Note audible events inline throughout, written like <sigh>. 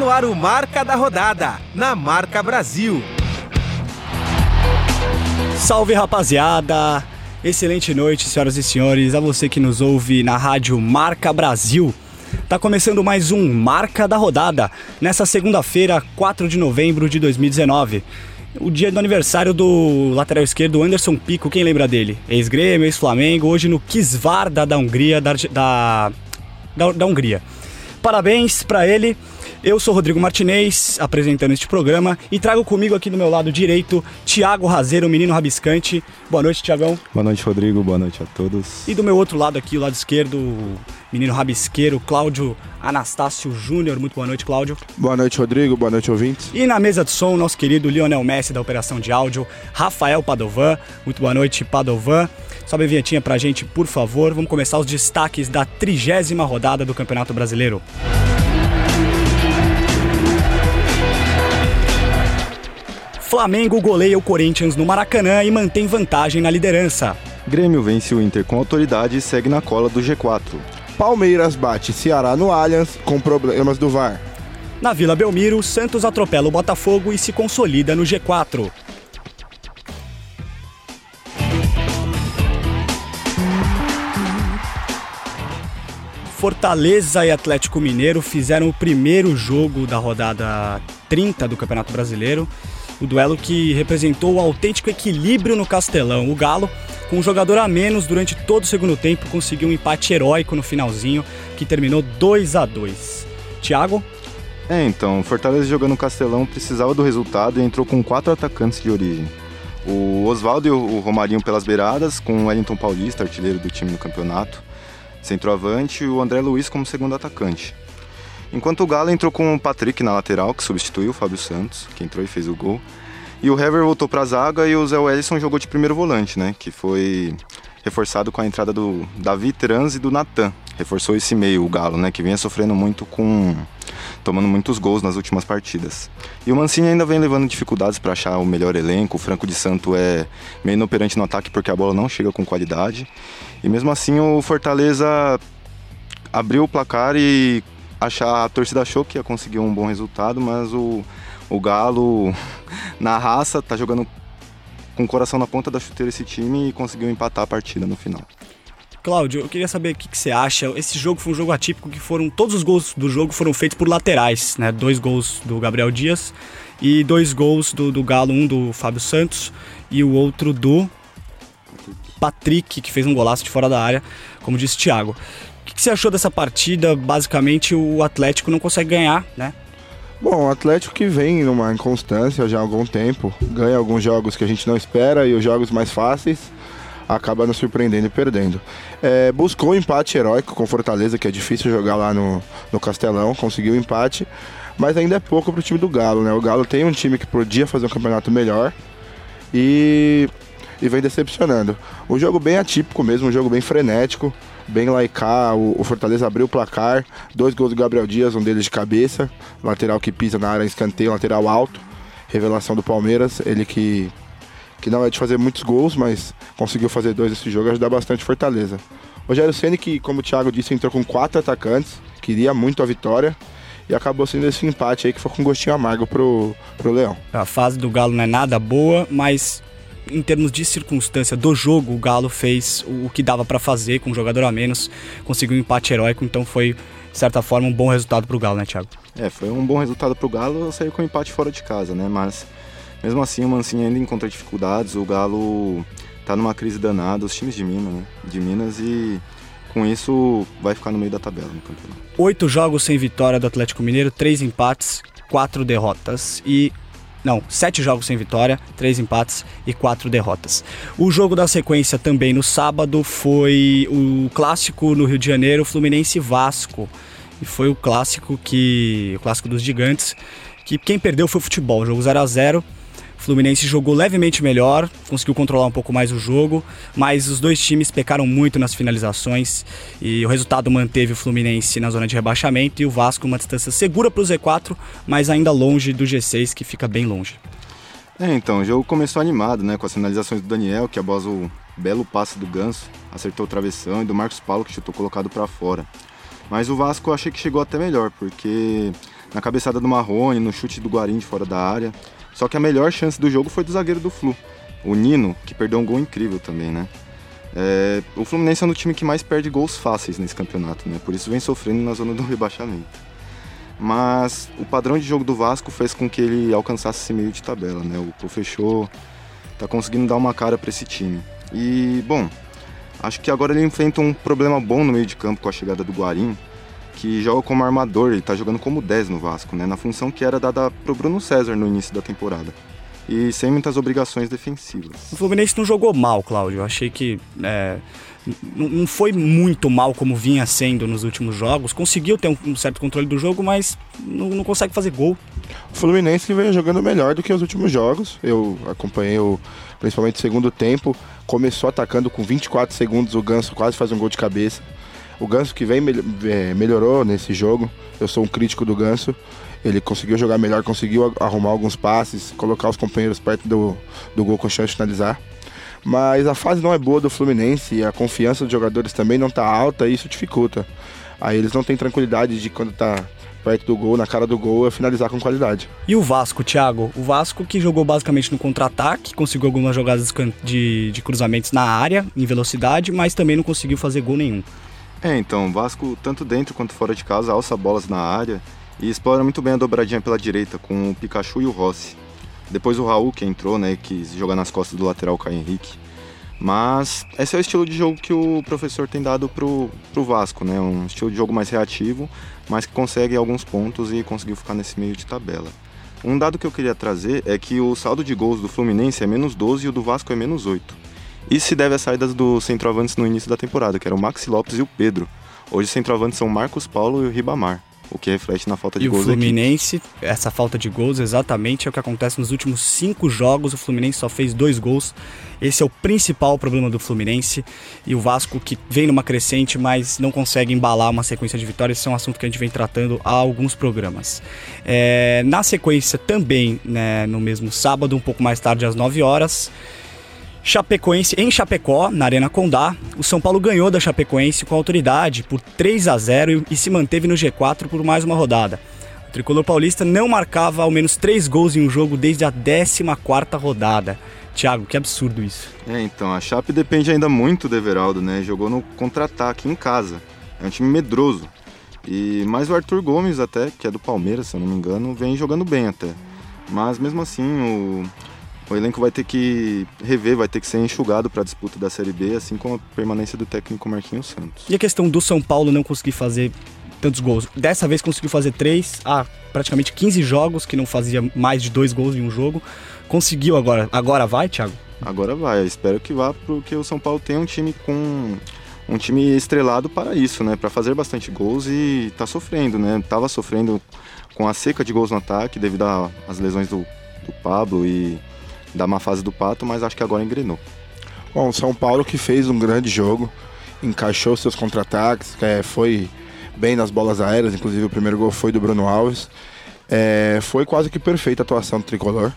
no ar o Marca da Rodada, na Marca Brasil. Salve rapaziada! Excelente noite, senhoras e senhores, a você que nos ouve na rádio Marca Brasil. Tá começando mais um Marca da Rodada, nessa segunda-feira, 4 de novembro de 2019. O dia do aniversário do lateral esquerdo Anderson Pico, quem lembra dele? Ex-Grêmio, ex-Flamengo, hoje no Kisvarda da Hungria, da, da, da, Hungria. Parabéns para ele. Eu sou Rodrigo Martinez, apresentando este programa, e trago comigo aqui do meu lado direito Tiago Razeiro, menino rabiscante. Boa noite, Tiagão. Boa noite, Rodrigo. Boa noite a todos. E do meu outro lado aqui, o lado esquerdo, menino rabisqueiro, Cláudio Anastácio Júnior. Muito boa noite, Cláudio. Boa noite, Rodrigo. Boa noite, ouvintes. E na mesa de som, nosso querido Lionel Messi da operação de áudio, Rafael Padovan. Muito boa noite, Padovan. Sobe a vinhetinha pra gente, por favor. Vamos começar os destaques da trigésima rodada do Campeonato Brasileiro. Flamengo goleia o Corinthians no Maracanã e mantém vantagem na liderança. Grêmio vence o Inter com autoridade e segue na cola do G4. Palmeiras bate Ceará no Allianz com problemas do VAR. Na Vila Belmiro, Santos atropela o Botafogo e se consolida no G4. Fortaleza e Atlético Mineiro fizeram o primeiro jogo da rodada 30 do Campeonato Brasileiro. O duelo que representou o autêntico equilíbrio no Castelão. O Galo, com um jogador a menos durante todo o segundo tempo, conseguiu um empate heróico no finalzinho, que terminou 2 a 2 Thiago? É, então, Fortaleza jogando no Castelão precisava do resultado e entrou com quatro atacantes de origem. O Oswaldo e o Romarinho pelas beiradas, com o Wellington Paulista, artilheiro do time no campeonato centroavante, e o André Luiz como segundo atacante. Enquanto o Galo entrou com o Patrick na lateral, que substituiu o Fábio Santos, que entrou e fez o gol. E o Hever voltou para a zaga e o Zé Wellison jogou de primeiro volante, né? Que foi reforçado com a entrada do Davi Trans e do Natan. Reforçou esse meio, o Galo, né? Que vinha sofrendo muito com. tomando muitos gols nas últimas partidas. E o Mancini ainda vem levando dificuldades para achar o melhor elenco. O Franco de Santo é meio inoperante no ataque porque a bola não chega com qualidade. E mesmo assim o Fortaleza abriu o placar e achar, a torcida achou que ia conseguir um bom resultado, mas o, o Galo, <laughs> na raça, tá jogando com o coração na ponta da chuteira esse time e conseguiu empatar a partida no final. Cláudio, eu queria saber o que, que, você acha. Esse jogo foi um jogo atípico que foram. Todos os gols do jogo foram feitos por laterais, né? Dois gols do Gabriel Dias e dois gols do, do Galo, um do Fábio Santos e o outro do Patrick, que fez um golaço de fora da área, como disse o Thiago. O que, que você achou dessa partida? Basicamente, o Atlético não consegue ganhar, né? Bom, o Atlético que vem numa inconstância já há algum tempo, ganha alguns jogos que a gente não espera e os jogos mais fáceis acaba nos surpreendendo e perdendo. É, buscou um empate heróico com Fortaleza, que é difícil jogar lá no, no Castelão, conseguiu o um empate, mas ainda é pouco para o time do Galo, né? O Galo tem um time que podia fazer um campeonato melhor e e vem decepcionando. Um jogo bem atípico mesmo, um jogo bem frenético, bem laicar. O, o, Fortaleza abriu o placar, dois gols do Gabriel Dias, um deles de cabeça, lateral que pisa na área, escanteio, lateral alto. Revelação do Palmeiras, ele que, que não é de fazer muitos gols, mas conseguiu fazer dois nesse jogo e ajudar bastante Fortaleza. Rogério Ceni que, como o Thiago disse, entrou com quatro atacantes, queria muito a vitória e acabou sendo esse empate aí que foi com um gostinho amargo pro, pro Leão. A fase do Galo não é nada boa, mas em termos de circunstância do jogo, o Galo fez o que dava para fazer com um jogador a menos, conseguiu um empate heróico, então foi, de certa forma, um bom resultado para o Galo, né, Thiago? É, foi um bom resultado para o Galo, saiu com um empate fora de casa, né? Mas mesmo assim, o Mancini ainda encontra dificuldades, o Galo tá numa crise danada, os times de Minas, né? De Minas e com isso vai ficar no meio da tabela no campeonato. Oito jogos sem vitória do Atlético Mineiro, três empates, quatro derrotas e não, sete jogos sem vitória, três empates e quatro derrotas. O jogo da sequência também no sábado foi o clássico no Rio de Janeiro, Fluminense Vasco. E foi o clássico que. O clássico dos gigantes. Que quem perdeu foi o futebol. Jogo 0 a 0 Fluminense jogou levemente melhor, conseguiu controlar um pouco mais o jogo, mas os dois times pecaram muito nas finalizações e o resultado manteve o Fluminense na zona de rebaixamento e o Vasco uma distância segura para o Z4, mas ainda longe do G6, que fica bem longe. É, então, o jogo começou animado, né, com as finalizações do Daniel, que após o belo passe do Ganso, acertou o travessão, e do Marcos Paulo, que chutou colocado para fora. Mas o Vasco eu achei que chegou até melhor, porque na cabeçada do Marrone, no chute do Guarim de fora da área. Só que a melhor chance do jogo foi do zagueiro do Flu, o Nino, que perdeu um gol incrível também, né? É, o Fluminense é um time que mais perde gols fáceis nesse campeonato, né? Por isso vem sofrendo na zona do <laughs> rebaixamento. Mas o padrão de jogo do Vasco fez com que ele alcançasse esse meio de tabela, né? O Profechou tá conseguindo dar uma cara para esse time. E, bom, acho que agora ele enfrenta um problema bom no meio de campo com a chegada do Guarim, que joga como armador, ele tá jogando como 10 no Vasco, né? Na função que era dada pro Bruno César no início da temporada e sem muitas obrigações defensivas. O Fluminense não jogou mal, Cláudio. Eu achei que é, não foi muito mal como vinha sendo nos últimos jogos. Conseguiu ter um, certo controle do jogo, mas não, não consegue fazer gol. O Fluminense veio jogando melhor do que os últimos jogos. Eu acompanhei o, principalmente o segundo tempo. Começou atacando com 24 segundos, o Ganso quase faz um gol de cabeça. O Ganso que vem é, melhorou nesse jogo. Eu sou um crítico do Ganso. Ele conseguiu jogar melhor, conseguiu arrumar alguns passes, colocar os companheiros perto do, do gol com chance de finalizar. Mas a fase não é boa do Fluminense e a confiança dos jogadores também não está alta e isso dificulta. Aí eles não têm tranquilidade de quando está perto do gol, na cara do gol, é finalizar com qualidade. E o Vasco, Thiago? O Vasco que jogou basicamente no contra-ataque, conseguiu algumas jogadas de, de cruzamentos na área, em velocidade, mas também não conseguiu fazer gol nenhum. É, então, o Vasco, tanto dentro quanto fora de casa, alça bolas na área e explora muito bem a dobradinha pela direita com o Pikachu e o Rossi. Depois o Raul que entrou, né, que joga nas costas do lateral Caio Henrique. Mas esse é o estilo de jogo que o professor tem dado pro, pro Vasco, né? Um estilo de jogo mais reativo, mas que consegue alguns pontos e conseguiu ficar nesse meio de tabela. Um dado que eu queria trazer é que o saldo de gols do Fluminense é menos 12 e o do Vasco é menos 8. Isso se deve às saídas dos centroavantes no início da temporada, que eram o Maxi Lopes e o Pedro. Hoje os centroavantes são Marcos Paulo e o Ribamar o que reflete na falta de e gols. E o Fluminense, essa falta de gols, exatamente é o que acontece nos últimos cinco jogos. O Fluminense só fez dois gols. Esse é o principal problema do Fluminense. E o Vasco, que vem numa crescente, mas não consegue embalar uma sequência de vitórias. Esse é um assunto que a gente vem tratando há alguns programas. É, na sequência, também né, no mesmo sábado, um pouco mais tarde, às 9 horas. Chapecoense em Chapecó, na Arena Condá. O São Paulo ganhou da Chapecoense com autoridade por 3 a 0 e se manteve no G4 por mais uma rodada. O tricolor paulista não marcava ao menos 3 gols em um jogo desde a 14ª rodada. Thiago, que absurdo isso. É, então, a Chape depende ainda muito do Everaldo, né? Jogou no contra-ataque em casa. É um time medroso. E mais o Arthur Gomes até, que é do Palmeiras, se eu não me engano, vem jogando bem até. Mas mesmo assim, o o elenco vai ter que rever, vai ter que ser enxugado para a disputa da Série B, assim como a permanência do técnico Marquinhos Santos. E a questão do São Paulo não conseguir fazer tantos gols? Dessa vez conseguiu fazer três, há praticamente 15 jogos que não fazia mais de dois gols em um jogo. Conseguiu agora. Agora vai, Thiago? Agora vai. espero que vá, porque o São Paulo tem um time com um time estrelado para isso, né? Para fazer bastante gols e tá sofrendo, né? Tava sofrendo com a seca de gols no ataque devido às lesões do, do Pablo e da má fase do Pato, mas acho que agora engrenou. Bom, São Paulo que fez um grande jogo, encaixou seus contra-ataques, é, foi bem nas bolas aéreas, inclusive o primeiro gol foi do Bruno Alves. É, foi quase que perfeita a atuação do tricolor.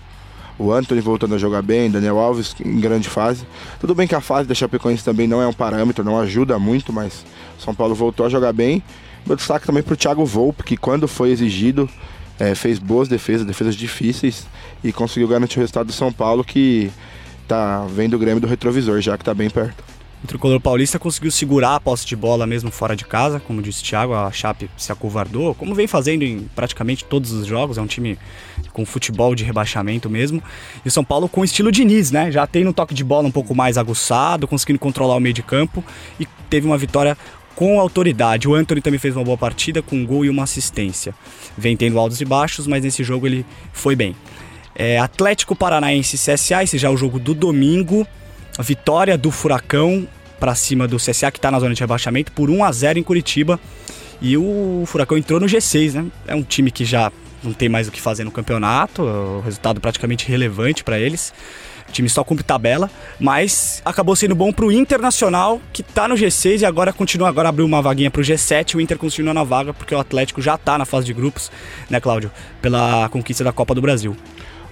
O Anthony voltando a jogar bem, Daniel Alves em grande fase. Tudo bem que a fase da Chapecoense também não é um parâmetro, não ajuda muito, mas São Paulo voltou a jogar bem. Meu destaque também para o Thiago Volpe, que quando foi exigido, é, fez boas defesas, defesas difíceis e conseguiu garantir o resultado do São Paulo que tá vendo o Grêmio do retrovisor, já que tá bem perto. O tricolor paulista conseguiu segurar a posse de bola mesmo fora de casa, como disse o Thiago, a Chape se acovardou, como vem fazendo em praticamente todos os jogos, é um time com futebol de rebaixamento mesmo. E o São Paulo com estilo Diniz, né? Já tem um toque de bola um pouco mais aguçado, conseguindo controlar o meio de campo e teve uma vitória com autoridade. O Anthony também fez uma boa partida, com um gol e uma assistência. Vem tendo altos e baixos, mas nesse jogo ele foi bem. É, Atlético Paranaense CSA, esse já é o jogo do domingo. A vitória do Furacão para cima do CSA, que está na zona de rebaixamento, por 1 a 0 em Curitiba. E o Furacão entrou no G6, né? É um time que já não tem mais o que fazer no campeonato, o resultado praticamente relevante para eles. O time só cumpre tabela, mas acabou sendo bom pro Internacional, que tá no G6 e agora continua, agora abriu uma vaguinha pro G7, o Inter continua na vaga, porque o Atlético já tá na fase de grupos, né, Cláudio? Pela conquista da Copa do Brasil.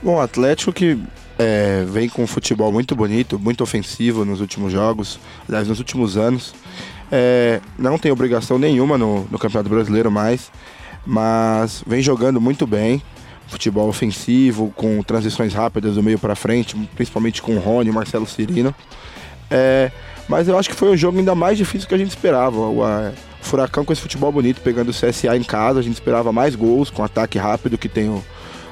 Bom, o Atlético que é, vem com um futebol muito bonito, muito ofensivo nos últimos jogos, aliás, nos últimos anos. É, não tem obrigação nenhuma no, no Campeonato Brasileiro mais. mas vem jogando muito bem. Futebol ofensivo, com transições rápidas do meio para frente, principalmente com o Rony e Marcelo Cirino. É, mas eu acho que foi um jogo ainda mais difícil que a gente esperava. O, a, o Furacão com esse futebol bonito, pegando o CSA em casa, a gente esperava mais gols, com ataque rápido que tem o,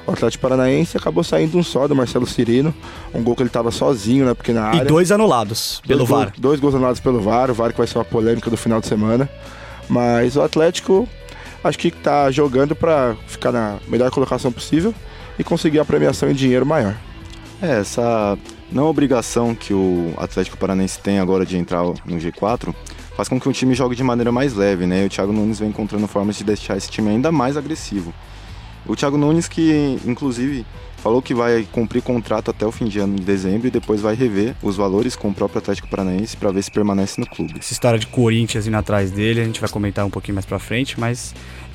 o Atlético Paranaense acabou saindo um só do Marcelo Cirino, um gol que ele estava sozinho na pequena área. E dois anulados pelo dois VAR. Gols, dois gols anulados pelo VAR, o VAR que vai ser uma polêmica do final de semana. Mas o Atlético acho que está jogando para ficar na melhor colocação possível e conseguir a premiação em dinheiro maior. É, essa não obrigação que o Atlético Paranaense tem agora de entrar no G4 faz com que o time jogue de maneira mais leve, né? E o Thiago Nunes vem encontrando formas de deixar esse time ainda mais agressivo. O Thiago Nunes que, inclusive, falou que vai cumprir contrato até o fim de ano de dezembro e depois vai rever os valores com o próprio Atlético Paranaense para ver se permanece no clube. Essa história de Corinthians indo atrás dele, a gente vai comentar um pouquinho mais pra frente, mas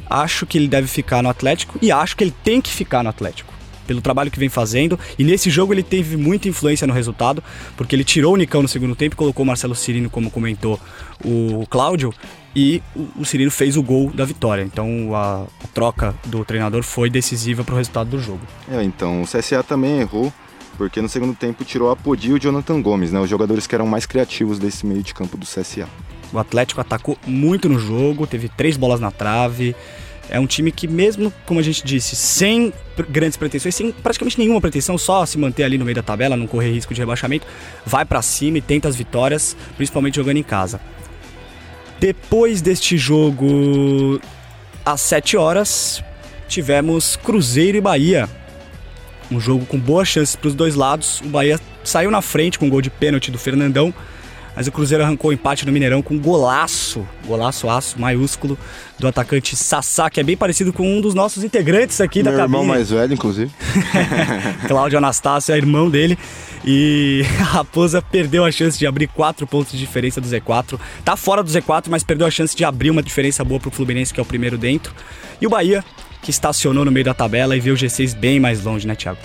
acho que ele deve ficar no Atlético e acho que ele tem que ficar no Atlético. Pelo trabalho que vem fazendo, e nesse jogo ele teve muita influência no resultado, porque ele tirou o Nicão no segundo tempo, colocou o Marcelo Cirino, como comentou o Cláudio, e o Cirino fez o gol da vitória. Então a, a troca do treinador foi decisiva para o resultado do jogo. É, então o CSA também errou, porque no segundo tempo tirou a Podi e o Jonathan Gomes, né, os jogadores que eram mais criativos desse meio de campo do CSA. O Atlético atacou muito no jogo, teve três bolas na trave. É um time que, mesmo, como a gente disse, sem grandes pretensões, sem praticamente nenhuma pretensão, só se manter ali no meio da tabela, não correr risco de rebaixamento, vai para cima e tenta as vitórias, principalmente jogando em casa. Depois deste jogo, às 7 horas, tivemos Cruzeiro e Bahia. Um jogo com boas chances para os dois lados. O Bahia saiu na frente com um gol de pênalti do Fernandão, mas o Cruzeiro arrancou o empate no Mineirão com um golaço, golaço aço maiúsculo do atacante Sassá, que é bem parecido com um dos nossos integrantes aqui Meu da cabine. irmão mais velho, inclusive. <laughs> Cláudio Anastácio é irmão dele. E <laughs> a Raposa perdeu a chance de abrir 4 pontos de diferença do Z4. Tá fora do Z4, mas perdeu a chance de abrir uma diferença boa pro Fluminense, que é o primeiro dentro. E o Bahia, que estacionou no meio da tabela e vê o G6 bem mais longe, né, Thiago?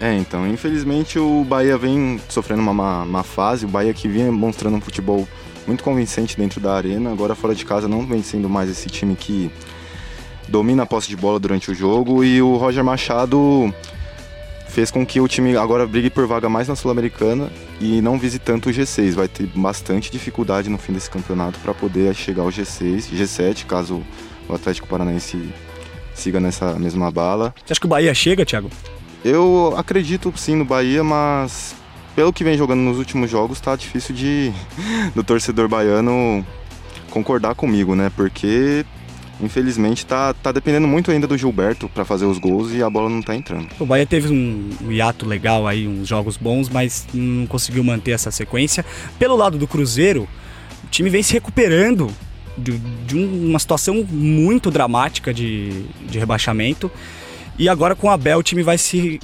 É, então, infelizmente o Bahia vem sofrendo uma má, má fase, o Bahia que vinha mostrando um futebol muito convincente dentro da arena, agora fora de casa não vem sendo mais esse time que domina a posse de bola durante o jogo e o Roger Machado fez com que o time agora brigue por vaga mais na Sul-Americana e não vise tanto o G6. Vai ter bastante dificuldade no fim desse campeonato para poder chegar ao G6, G7, caso o Atlético Paranaense siga nessa mesma bala. Você acha que o Bahia chega, Thiago? Eu acredito sim no Bahia, mas pelo que vem jogando nos últimos jogos, tá difícil de <laughs> do torcedor baiano concordar comigo, né? Porque infelizmente tá, tá dependendo muito ainda do Gilberto para fazer os gols e a bola não tá entrando. O Bahia teve um, hiato legal aí, uns jogos bons, mas não conseguiu manter essa sequência. Pelo lado do Cruzeiro, o time vem se recuperando de, de uma situação muito dramática de, de rebaixamento. E agora com o Abel o time vai se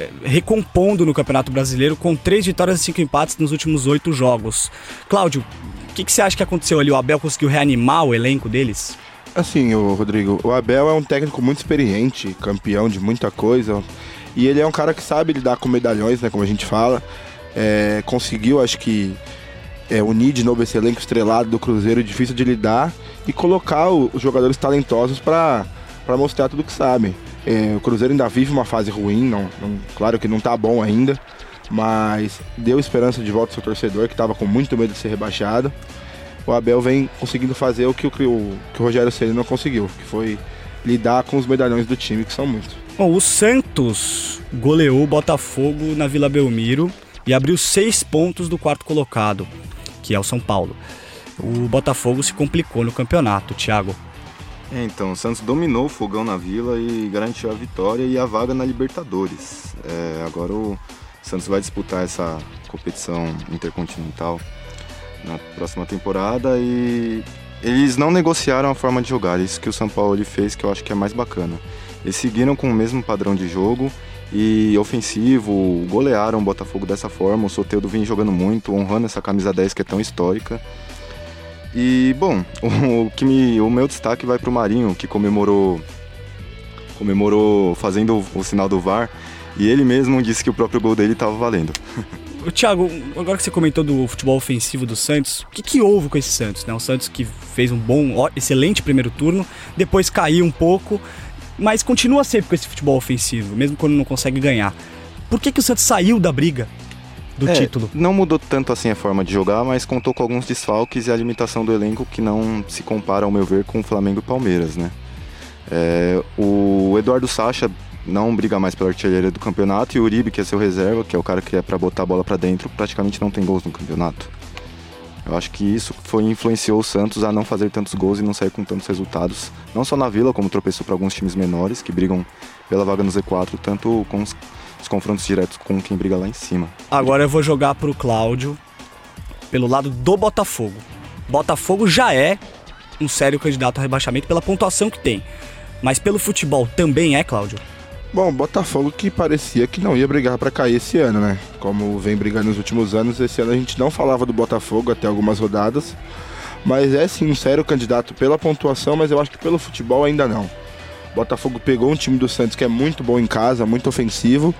eh, recompondo no Campeonato Brasileiro com três vitórias e cinco empates nos últimos oito jogos. Cláudio, o que, que, você acha que aconteceu ali? O Abel conseguiu reanimar o elenco deles? Assim, o Rodrigo, o Abel é um técnico muito experiente, campeão de muita coisa. E ele é um cara que sabe lidar com medalhões, né? Como a gente fala. É, conseguiu, acho que, é, unir de novo esse elenco estrelado do Cruzeiro, difícil de lidar, e colocar o, os jogadores talentosos para mostrar tudo que sabem. É, o Cruzeiro ainda vive uma fase ruim, não, não, claro que não tá bom ainda, mas deu esperança de volta ao seu torcedor, que estava com muito medo de ser rebaixado. O Abel vem conseguindo fazer o que o, que o, Rogério Ceni não conseguiu, que foi lidar com os medalhões do time, que são muitos. Bom, o Santos goleou o Botafogo na Vila Belmiro e abriu seis pontos do quarto colocado, que é o São Paulo. O Botafogo se complicou no campeonato, Thiago. É, então, o Santos dominou o fogão na Vila e garantiu a vitória e a vaga na Libertadores. É, agora o Santos vai disputar essa competição intercontinental na próxima temporada e eles não negociaram a forma de jogar, isso que o São Paulo fez que eu acho que é mais bacana. Eles seguiram com o mesmo padrão de jogo e ofensivo, golearam o Botafogo dessa forma, o Soteldo vem jogando muito, honrando essa camisa 10 que é tão histórica. E bom, <laughs> o, que me, o meu destaque vai para o Marinho, que comemorou comemorou fazendo o, o, sinal do VAR, e ele mesmo disse que o próprio gol dele estava valendo. <laughs> Thiago, agora que você comentou do futebol ofensivo do Santos, o que, que houve com esse Santos? Né? O Santos que fez um bom, excelente primeiro turno, depois caiu um pouco, mas continua sempre com esse futebol ofensivo, mesmo quando não consegue ganhar. Por que, que o Santos saiu da briga do É, título? Não mudou tanto assim a forma de jogar, mas contou com alguns desfalques e a limitação do elenco que não se compara, ao meu ver, com o Flamengo e Palmeiras, né? É, o Eduardo Sacha não briga mais pela artilharia do campeonato e o Uribe, que é seu reserva, que é o cara que é pra botar a bola pra dentro, praticamente não tem gols no campeonato. Eu acho que isso foi influenciou o Santos a não fazer tantos gols e não sair com tantos resultados, não só na Vila, como tropeçou para alguns times menores que brigam pela vaga no Z4, tanto com os, os confrontos diretos com quem briga lá em cima. Agora eu vou jogar pro Cláudio pelo lado do Botafogo. Botafogo já é um sério candidato a rebaixamento pela pontuação que tem. Mas pelo futebol também é, Cláudio? Bom, Botafogo que parecia que não ia brigar pra cair esse ano, né? Como vem brigando nos últimos anos, esse ano a gente não falava do Botafogo até algumas rodadas. Mas é sim um sério candidato pela pontuação, mas eu acho que pelo futebol ainda não. Botafogo pegou um time do Santos que é muito bom em casa, muito ofensivo,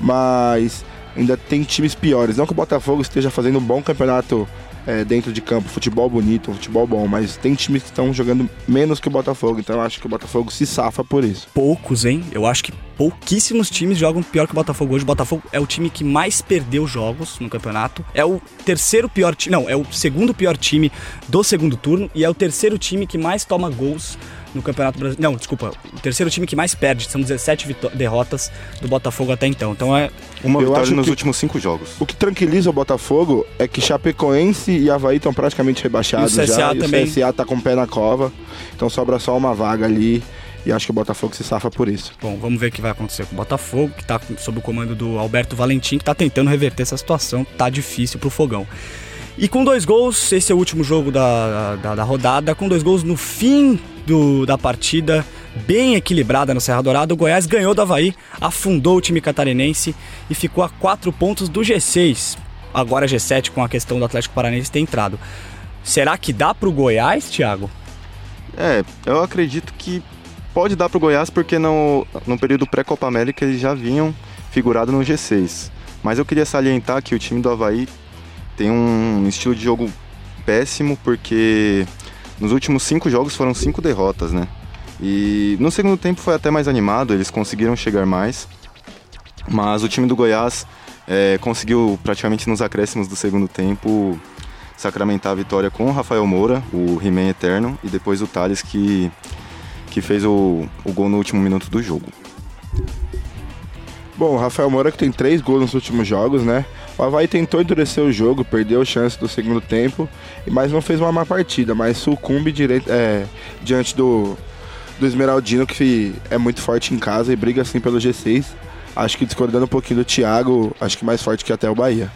mas ainda tem times piores. Não que o Botafogo esteja fazendo um bom campeonato é, dentro de campo, futebol bonito, futebol bom, mas tem times que estão jogando menos que o Botafogo, então eu acho que o Botafogo se safa por isso. Poucos, hein? Eu acho que pouquíssimos times jogam pior que o Botafogo hoje. O Botafogo é o time que mais perdeu jogos no campeonato. É o terceiro pior time. Não, é o segundo pior time do segundo turno e é o terceiro time que mais toma gols no Campeonato Brasileiro. Não, desculpa. O terceiro time que mais perde. São 17 vitó- derrotas do Botafogo até então. Então é. Uma Eu vitória nos que- últimos cinco jogos. O que tranquiliza o Botafogo é que Chapecoense e Havaí estão praticamente rebaixados E o CSA já. também. E o CSA tá com o pé na cova. Então sobra só uma vaga ali. E acho que o Botafogo se safa por isso. Bom, vamos ver o que vai acontecer com o Botafogo, que tá sob o comando do Alberto Valentim, que tá tentando reverter essa situação. Tá difícil pro Fogão. E com dois gols, esse é o último jogo da, da, da rodada, com dois gols no fim do, da partida, bem equilibrada no Serra Dourada, o Goiás ganhou do Havaí, afundou o time catarinense e ficou a quatro pontos do G6. Agora G7 com a questão do Atlético Paranaense ter entrado. Será que dá pro Goiás, Thiago? É, eu acredito que pode dar pro Goiás porque no, no período pré-Copa América eles já vinham figurado no G6. Mas eu queria salientar que o time do Havaí tem um estilo de jogo péssimo porque nos últimos cinco jogos foram cinco derrotas, né? E no segundo tempo foi até mais animado, eles conseguiram chegar mais. Mas o time do Goiás é, conseguiu praticamente nos acréscimos do segundo tempo sacramentar a vitória com o Rafael Moura, o He-Man Eterno, e depois o Thales que, que fez o, o gol no último minuto do jogo. Bom, o Rafael Moura que tem três gols nos últimos jogos, né? O Havaí tentou endurecer o jogo, perdeu a chance do segundo tempo, mas não fez uma má partida, mas sucumbe direito, é, diante do, do Esmeraldino, que é muito forte em casa e briga assim pelo G6. Acho que discordando um pouquinho do Thiago, acho que mais forte que até o Bahia.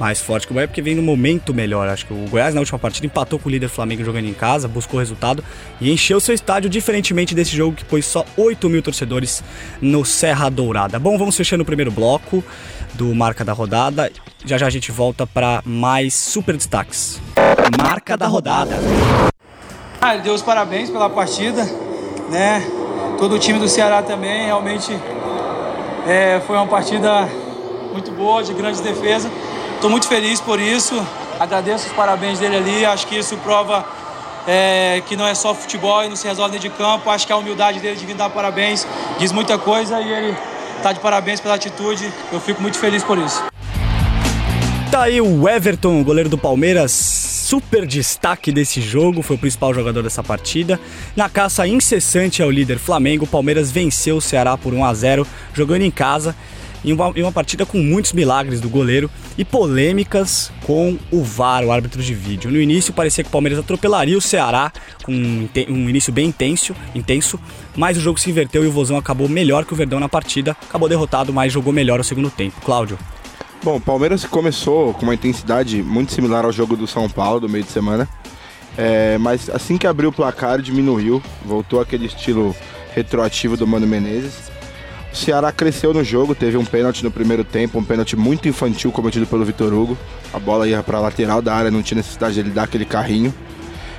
Mais forte que o Bahia, porque vem no momento melhor. Acho que o Goiás na última partida empatou com o líder Flamengo jogando em casa, buscou resultado e encheu seu estádio, diferentemente desse jogo que pôs só 8 mil torcedores no Serra Dourada. Bom, vamos fechando o primeiro bloco do Marca da Rodada. Já já a gente volta para mais super destaques. Marca da Rodada. Ah, ele deu os parabéns pela partida, né? Todo o time do Ceará também, realmente é, foi uma partida muito boa, de grande defesa. Estou muito feliz por isso, agradeço os parabéns dele ali, acho que isso prova é, que não é só futebol e não se resolve dentro de campo. Acho que a humildade dele de vir dar parabéns diz muita coisa e ele está de parabéns pela atitude. Eu fico muito feliz por isso. Tá aí o Everton, goleiro do Palmeiras, super destaque desse jogo, foi o principal jogador dessa partida. Na caça incessante ao líder Flamengo, o Palmeiras venceu o Ceará por 1 a 0 jogando em casa. Em uma, em uma partida com muitos milagres do goleiro e polêmicas com o VAR, o árbitro de vídeo. No início parecia que o Palmeiras atropelaria o Ceará com um, um início bem intenso, intenso, mas o jogo se inverteu e o Vozão acabou melhor que o Verdão na partida. Acabou derrotado, mas jogou melhor o segundo tempo. Cláudio. Bom, o Palmeiras começou com uma intensidade muito similar ao jogo do São Paulo do meio de semana. É, mas assim que abriu o placar, diminuiu, voltou aquele estilo retroativo do Mano Menezes. O Ceará cresceu no jogo, teve um pênalti no primeiro tempo, um pênalti muito infantil cometido pelo Vitor Hugo. A bola ia para a lateral da área, não tinha necessidade de ele dar aquele carrinho.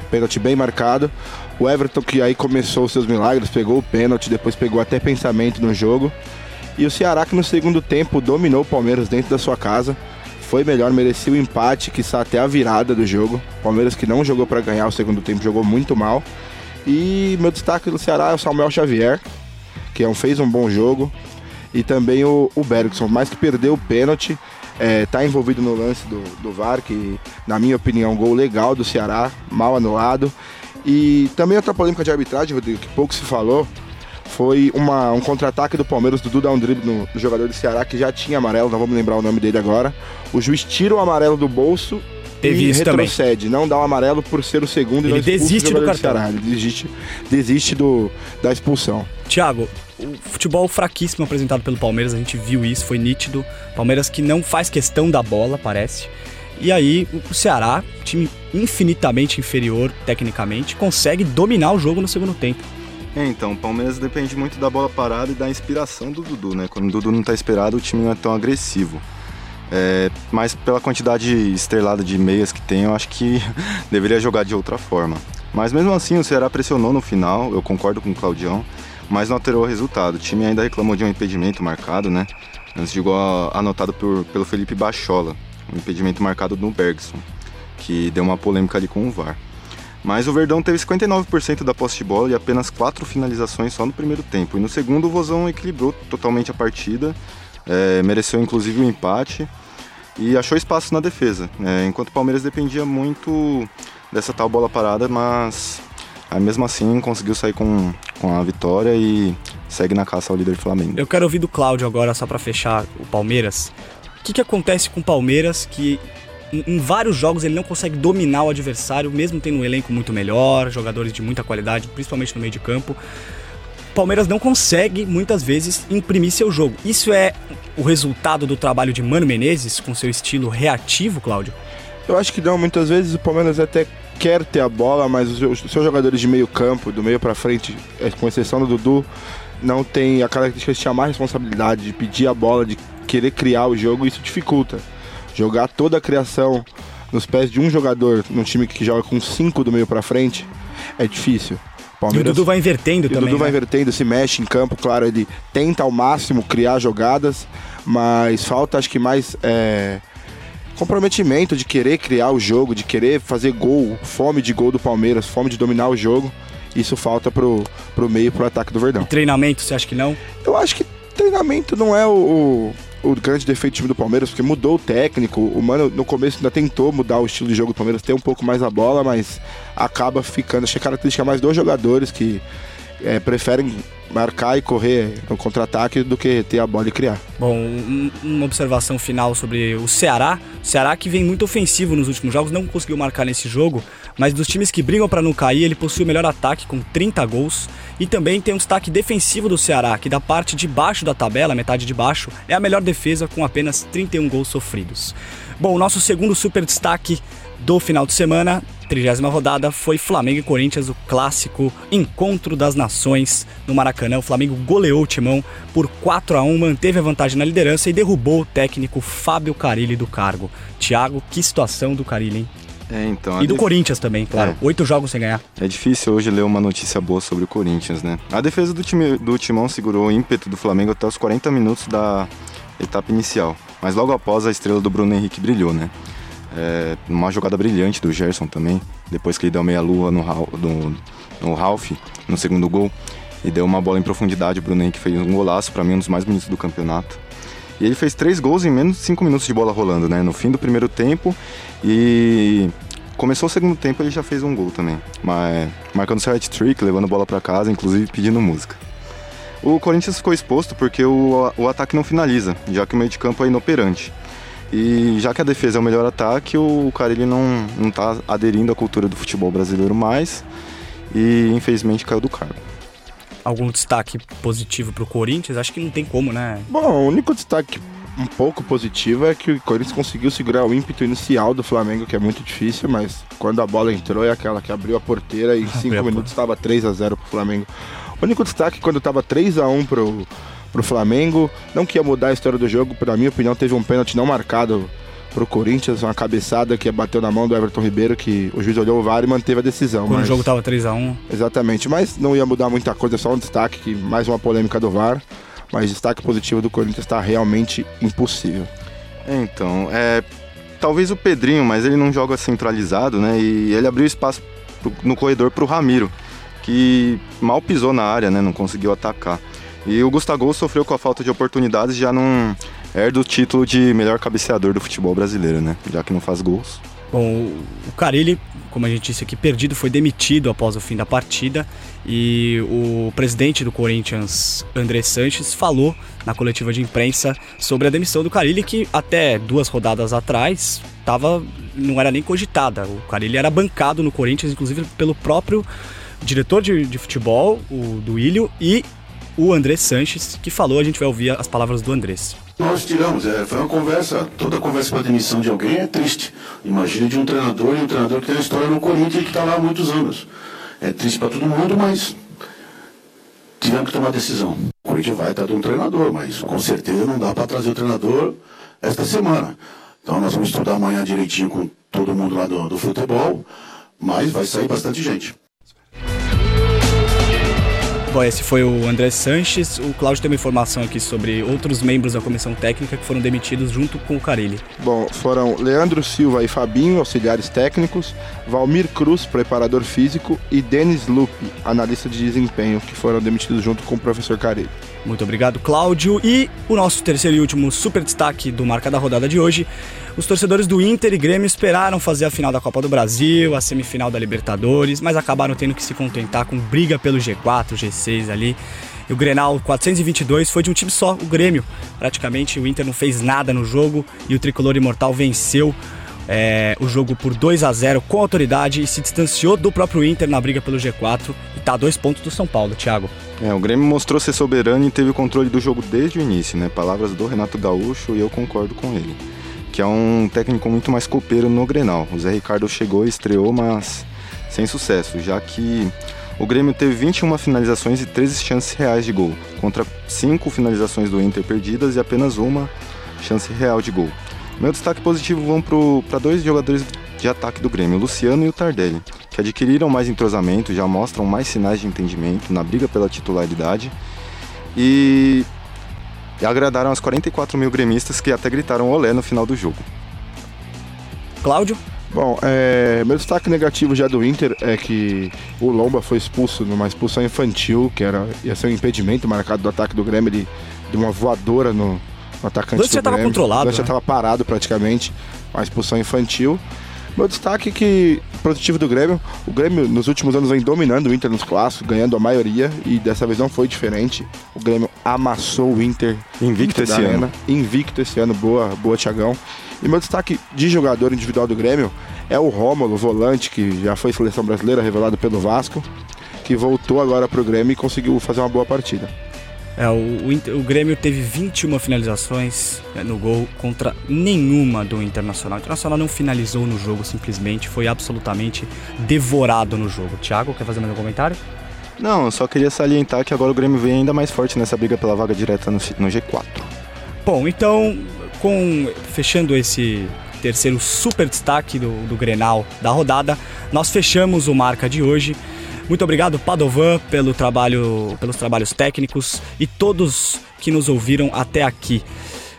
Pênalti bem marcado. O Everton, que aí começou os seus milagres, pegou o pênalti, depois pegou até pensamento no jogo. E o Ceará que no segundo tempo dominou o Palmeiras dentro da sua casa. foi melhor, merecia o empate, que está até a virada do jogo. Palmeiras que não jogou para ganhar o segundo tempo, jogou muito mal. E meu destaque do Ceará é o Samuel Xavier, que é um, fez um bom jogo. E também o, o Bergson, mais que perdeu o pênalti, está é, envolvido no lance do, do VAR, que na minha opinião é um gol legal do Ceará, mal anulado. E também outra polêmica de arbitragem, Rodrigo, que pouco se falou, foi uma, um contra-ataque do Palmeiras, Dudu dá um drible no, no, jogador do Ceará que já tinha amarelo, não vamos lembrar o nome dele agora. O juiz tira o amarelo do bolso Teve e retrocede, também. não dá o amarelo por ser o segundo ele e não desiste do cartão. Ceará. Ele desiste, desiste do, da expulsão. Thiago, o futebol fraquíssimo apresentado pelo Palmeiras, a gente viu isso, foi nítido. Palmeiras que não faz questão da bola, parece. E aí o Ceará, time infinitamente inferior tecnicamente, consegue dominar o jogo no segundo tempo. É, então, o Palmeiras depende muito da bola parada e da inspiração do Dudu, né? Quando o Dudu não está esperado, o time não é tão agressivo. É, mas pela quantidade estrelada de meias que tem, eu acho que <laughs> deveria jogar de outra forma. Mas mesmo assim, o Ceará pressionou no final, eu concordo com o Claudião, mas não alterou o resultado. O time ainda reclamou de um impedimento marcado, né? Antes de gol anotado por, pelo Felipe Bachola, um impedimento marcado no Bergson, que deu uma polêmica ali com o VAR. Mas o Verdão teve 59% da posse de bola e apenas 4 finalizações só no primeiro tempo. E no segundo, o Vozão equilibrou totalmente a partida, é, mereceu inclusive o um empate e achou espaço na defesa. É, enquanto o Palmeiras dependia muito dessa tal bola parada, mas mesmo assim conseguiu sair com, com a vitória e segue na caça ao líder Flamengo. Eu quero ouvir do Cláudio agora, só para fechar o Palmeiras. O que, que acontece com o Palmeiras que em vários jogos ele não consegue dominar o adversário, mesmo tendo um elenco muito melhor, jogadores de muita qualidade, principalmente no meio de campo. Palmeiras não consegue, muitas vezes, imprimir seu jogo. Isso é o resultado do trabalho de Mano Menezes, com seu estilo reativo, Cláudio? Eu acho que não. Muitas vezes o Palmeiras até quer ter a bola, mas os seus jogadores de meio campo, do meio para frente, é, com exceção do Dudu, não tem a característica de chamar a responsabilidade, de pedir a bola, de querer criar o jogo, isso dificulta. Jogar toda a criação nos pés de um jogador num time que joga com cinco do meio para frente é difícil. Palmeiras, e o Dudu vai invertendo também. O Dudu né? vai invertendo, se mexe em campo, claro, ele tenta ao máximo criar jogadas, mas falta acho que mais é, comprometimento de querer criar o jogo, de querer fazer gol, fome de gol do Palmeiras, fome de dominar o jogo. Isso falta pro, pro meio, pro ataque do Verdão. E treinamento, você acha que não? Eu acho que treinamento não é o, o grande defeito do time do Palmeiras, porque mudou o técnico. O Mano, no começo, ainda tentou mudar o estilo de jogo do Palmeiras, ter um pouco mais a bola, mas acaba ficando. Acho que a característica mais dos jogadores que é, preferem marcar e correr no contra-ataque do que ter a bola e criar. Bom, um, uma observação final sobre o Ceará. O Ceará que vem muito ofensivo nos últimos jogos, não conseguiu marcar nesse jogo, mas dos times que brigam para não cair, ele possui o melhor ataque com 30 gols e também tem um destaque defensivo do Ceará, que da parte de baixo da tabela, metade de baixo, é a melhor defesa com apenas 31 gols sofridos. Bom, nosso segundo super destaque do final de semana, trigésima rodada, foi Flamengo e Corinthians, o clássico encontro das nações no Maracanã. O Flamengo goleou o Timão por 4 a 1 manteve a vantagem na liderança e derrubou o técnico Fábio Carilli do cargo. Thiago, que situação do Carilli, hein? É, então, e do def... Corinthians também, claro. É. Oito jogos sem ganhar. É difícil hoje ler uma notícia boa sobre o Corinthians, né? A defesa do, time, do Timão segurou o ímpeto do Flamengo até os 40 minutos da etapa inicial. Mas logo após a estrela do Bruno Henrique brilhou, né? É, uma jogada brilhante do Gerson também, depois que ele deu meia-lua no, no, no Ralph, no segundo gol, e deu uma bola em profundidade. O Bruno Henrique fez um golaço, para mim, um dos mais bonitos do campeonato. E ele fez três gols em menos de cinco minutos de bola rolando, né? No fim do primeiro tempo e começou o segundo tempo ele já fez um gol também, mas marcando seu hat-trick, levando bola para casa, inclusive pedindo música. O Corinthians ficou exposto porque o, o ataque não finaliza, já que o meio de campo é inoperante. E já que a defesa é o melhor ataque, o cara ele não, não tá aderindo à cultura do futebol brasileiro mais e infelizmente caiu do cargo. Algum destaque positivo para o Corinthians? Acho que não tem como, né? Bom, o único destaque um pouco positivo é que o Corinthians conseguiu segurar o ímpeto inicial do Flamengo, que é muito difícil, mas quando a bola entrou é aquela que abriu a porteira e <laughs> em 5 minutos estava 3 a 0 pro Flamengo. O único destaque quando estava 3 a 1 pro pro Flamengo. Não que ia mudar a história do jogo, na minha opinião, teve um pênalti não marcado pro Corinthians, uma cabeçada que bateu na mão do Everton Ribeiro, que o juiz olhou o VAR e manteve a decisão. Quando mas... o jogo tava 3 a 1 Exatamente, mas não ia mudar muita coisa, só um destaque, que mais uma polêmica do VAR. Mas destaque positivo do Corinthians está realmente impossível. Então, é, talvez o Pedrinho, mas ele não joga centralizado, né? E ele abriu espaço pro, no corredor para o Ramiro, que mal pisou na área, né? Não conseguiu atacar. E o Gustavo sofreu com a falta de oportunidades, já não herda o título de melhor cabeceador do futebol brasileiro, né? Já que não faz gols. Bom, o Carilli, como a gente disse aqui, perdido, foi demitido após o fim da partida e o presidente do Corinthians, André Sanches, falou na coletiva de imprensa sobre a demissão do Carilli, que até duas rodadas atrás tava, não era nem cogitada. O Carilli era bancado no Corinthians, inclusive pelo próprio diretor de, de futebol, o do Ilho, e o André Sanches, que falou, a gente vai ouvir as palavras do Andrés. Nós tiramos, é, foi uma conversa, toda conversa para demissão de alguém é triste. Imagina de um treinador e um treinador que tem uma história no Corinthians e que está lá há muitos anos. É triste para todo mundo, mas tivemos que tomar decisão. O Corinthians vai estar de um treinador, mas com certeza não dá para trazer o treinador esta semana. Então nós vamos estudar amanhã direitinho com todo mundo lá do, do futebol, mas vai sair bastante gente. Bom, esse foi o André Sanches. O Cláudio tem uma informação aqui sobre outros membros da comissão técnica que foram demitidos junto com o Carilli. Bom, foram Leandro Silva e Fabinho, auxiliares técnicos, Valmir Cruz, preparador físico, e Denis Lupe, analista de desempenho, que foram demitidos junto com o professor Carilli. Muito obrigado, Cláudio. E o nosso terceiro e último super destaque do Marca da Rodada de hoje. Os torcedores do Inter e Grêmio esperaram fazer a final da Copa do Brasil, a semifinal da Libertadores, mas acabaram tendo que se contentar com briga pelo G4, G6 ali. E o Grenal 422 foi de um time só, o Grêmio. Praticamente o Inter não fez nada no jogo e o Tricolor Imortal venceu é, o jogo por 2 a 0 com autoridade e se distanciou do próprio Inter na briga pelo G4 e está a dois pontos do São Paulo, Thiago. É, o Grêmio mostrou ser soberano e teve o controle do jogo desde o início, né? Palavras do Renato Gaúcho e eu concordo com ele. É um técnico muito mais copeiro no Grenal. O Zé Ricardo chegou e estreou, mas sem sucesso, já que o Grêmio teve 21 finalizações e 13 chances reais de gol, contra 5 finalizações do Inter perdidas e apenas uma chance real de gol. Meu destaque positivo vão para dois jogadores de ataque do Grêmio, o Luciano e o Tardelli, que adquiriram mais entrosamento, já mostram mais sinais de entendimento na briga pela titularidade e, e agradaram as 44 mil gremistas que até gritaram olé no final do jogo. Cláudio? Bom, é, meu destaque negativo já do Inter é que o Lomba foi expulso numa expulsão infantil, que era, ia ser um impedimento marcado do ataque do Grêmio, ele deu uma voadora no, no atacante o lance já estava controlado. O lance né? já estava parado praticamente, uma expulsão infantil. Meu destaque é que, positivo do Grêmio, o Grêmio nos últimos anos vem dominando o Inter nos clássicos, ganhando a maioria, e dessa vez não foi diferente. O Grêmio amassou o Inter. Invicto esse Arena. ano. Invicto esse ano, boa, boa Thiagão. E meu destaque de jogador individual do Grêmio é o Rômulo, volante, que já foi seleção brasileira, revelado pelo Vasco, que voltou agora pro Grêmio e conseguiu fazer uma boa partida. É, o, o, Grêmio teve 21 finalizações né, no gol contra nenhuma do Internacional. O Internacional não finalizou no jogo, simplesmente foi absolutamente devorado no jogo. Thiago, quer fazer mais um comentário? Não, eu só queria salientar que agora o Grêmio vem ainda mais forte nessa briga pela vaga direta no, no G4. Bom, então, com fechando esse terceiro super destaque do, do Grenal da rodada, nós fechamos o Marca de hoje. Muito obrigado, Padovan, pelo trabalho, pelos trabalhos técnicos e todos que nos ouviram até aqui.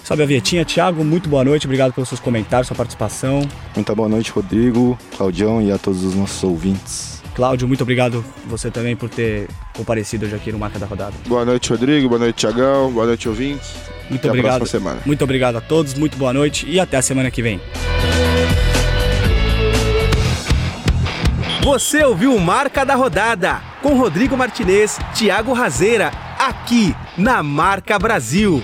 Sobe a vietinha, Thiago, muito boa noite, obrigado pelos seus comentários, sua participação. Muita boa noite, Rodrigo, Claudião e a todos os nossos ouvintes. Cláudio, muito obrigado você também por ter comparecido hoje aqui no Marca da Rodada. Boa noite, Rodrigo. Boa noite, Thiagão. Boa noite, ouvintes. Muito Até a obrigado. próxima semana. Muito obrigado a todos, muito boa noite e até a semana que vem. Você ouviu Marca da Rodada com Rodrigo Martinez, Thiago Razeira, aqui na Marca Brasil.